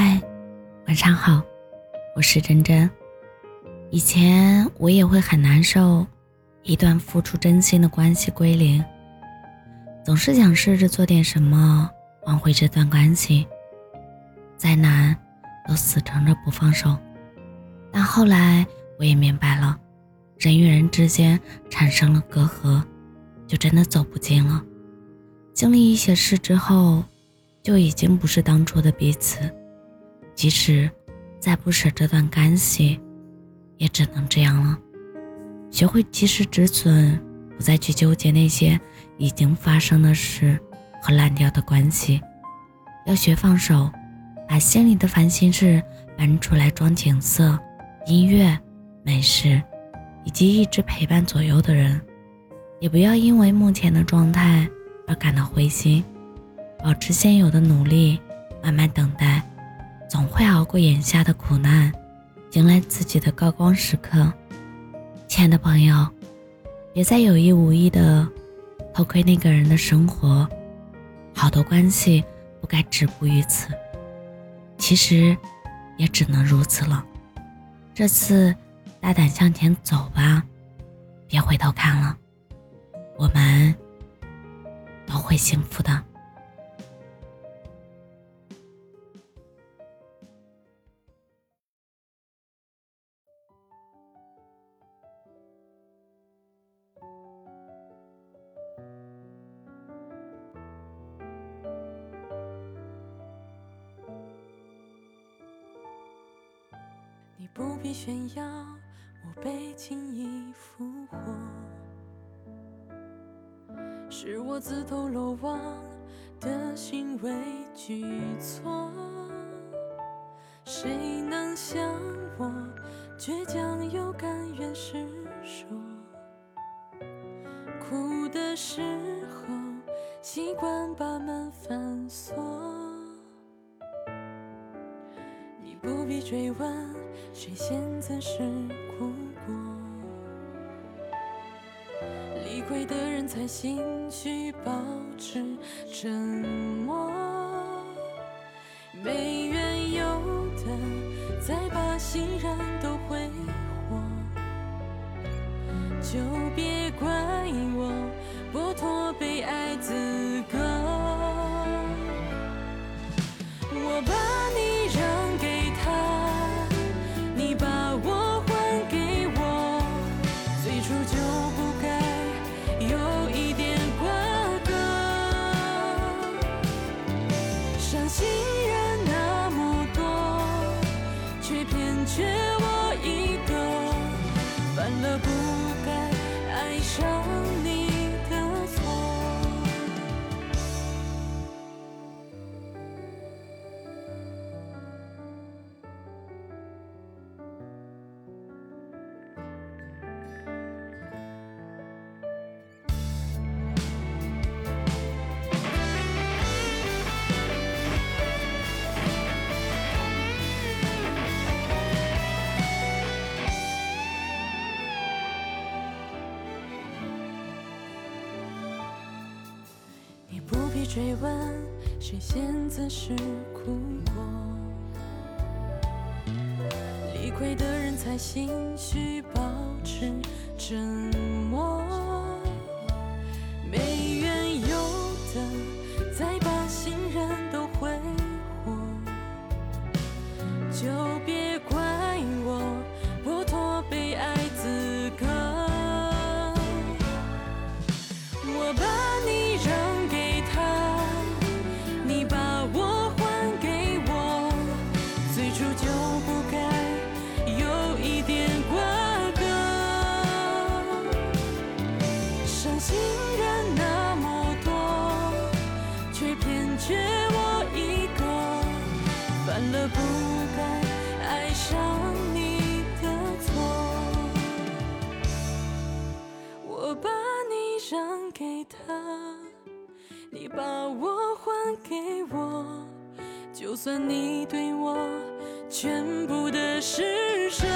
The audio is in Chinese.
嗨，晚上好，我是真真。以前我也会很难受，一段付出真心的关系归零，总是想试着做点什么挽回这段关系，再难都死撑着不放手。但后来我也明白了，人与人之间产生了隔阂，就真的走不近了。经历一些事之后，就已经不是当初的彼此。即使再不舍这段关系，也只能这样了。学会及时止损，不再去纠结那些已经发生的事和烂掉的关系。要学放手，把心里的烦心事搬出来装景色、音乐、美食，以及一直陪伴左右的人。也不要因为目前的状态而感到灰心，保持现有的努力，慢慢等待。总会熬过眼下的苦难，迎来自己的高光时刻。亲爱的朋友，别再有意无意的偷窥那个人的生活，好多关系不该止步于此。其实，也只能如此了。这次，大胆向前走吧，别回头看了。我们都会幸福的。不必炫耀，我被轻易俘获，是我自投罗网的行为举措。谁能像我倔强又甘愿示弱？哭的时候习惯把门反锁。你不必追问谁先曾是哭过，理亏的人才心虚保持沉默，没缘由的再把信任都挥霍，就别怪我剥夺被爱追问谁先自食苦果？理亏的人才心虚保持沉默，了不该爱上你的错。我把你让给他，你把我还给我，就算你对我全部的施舍。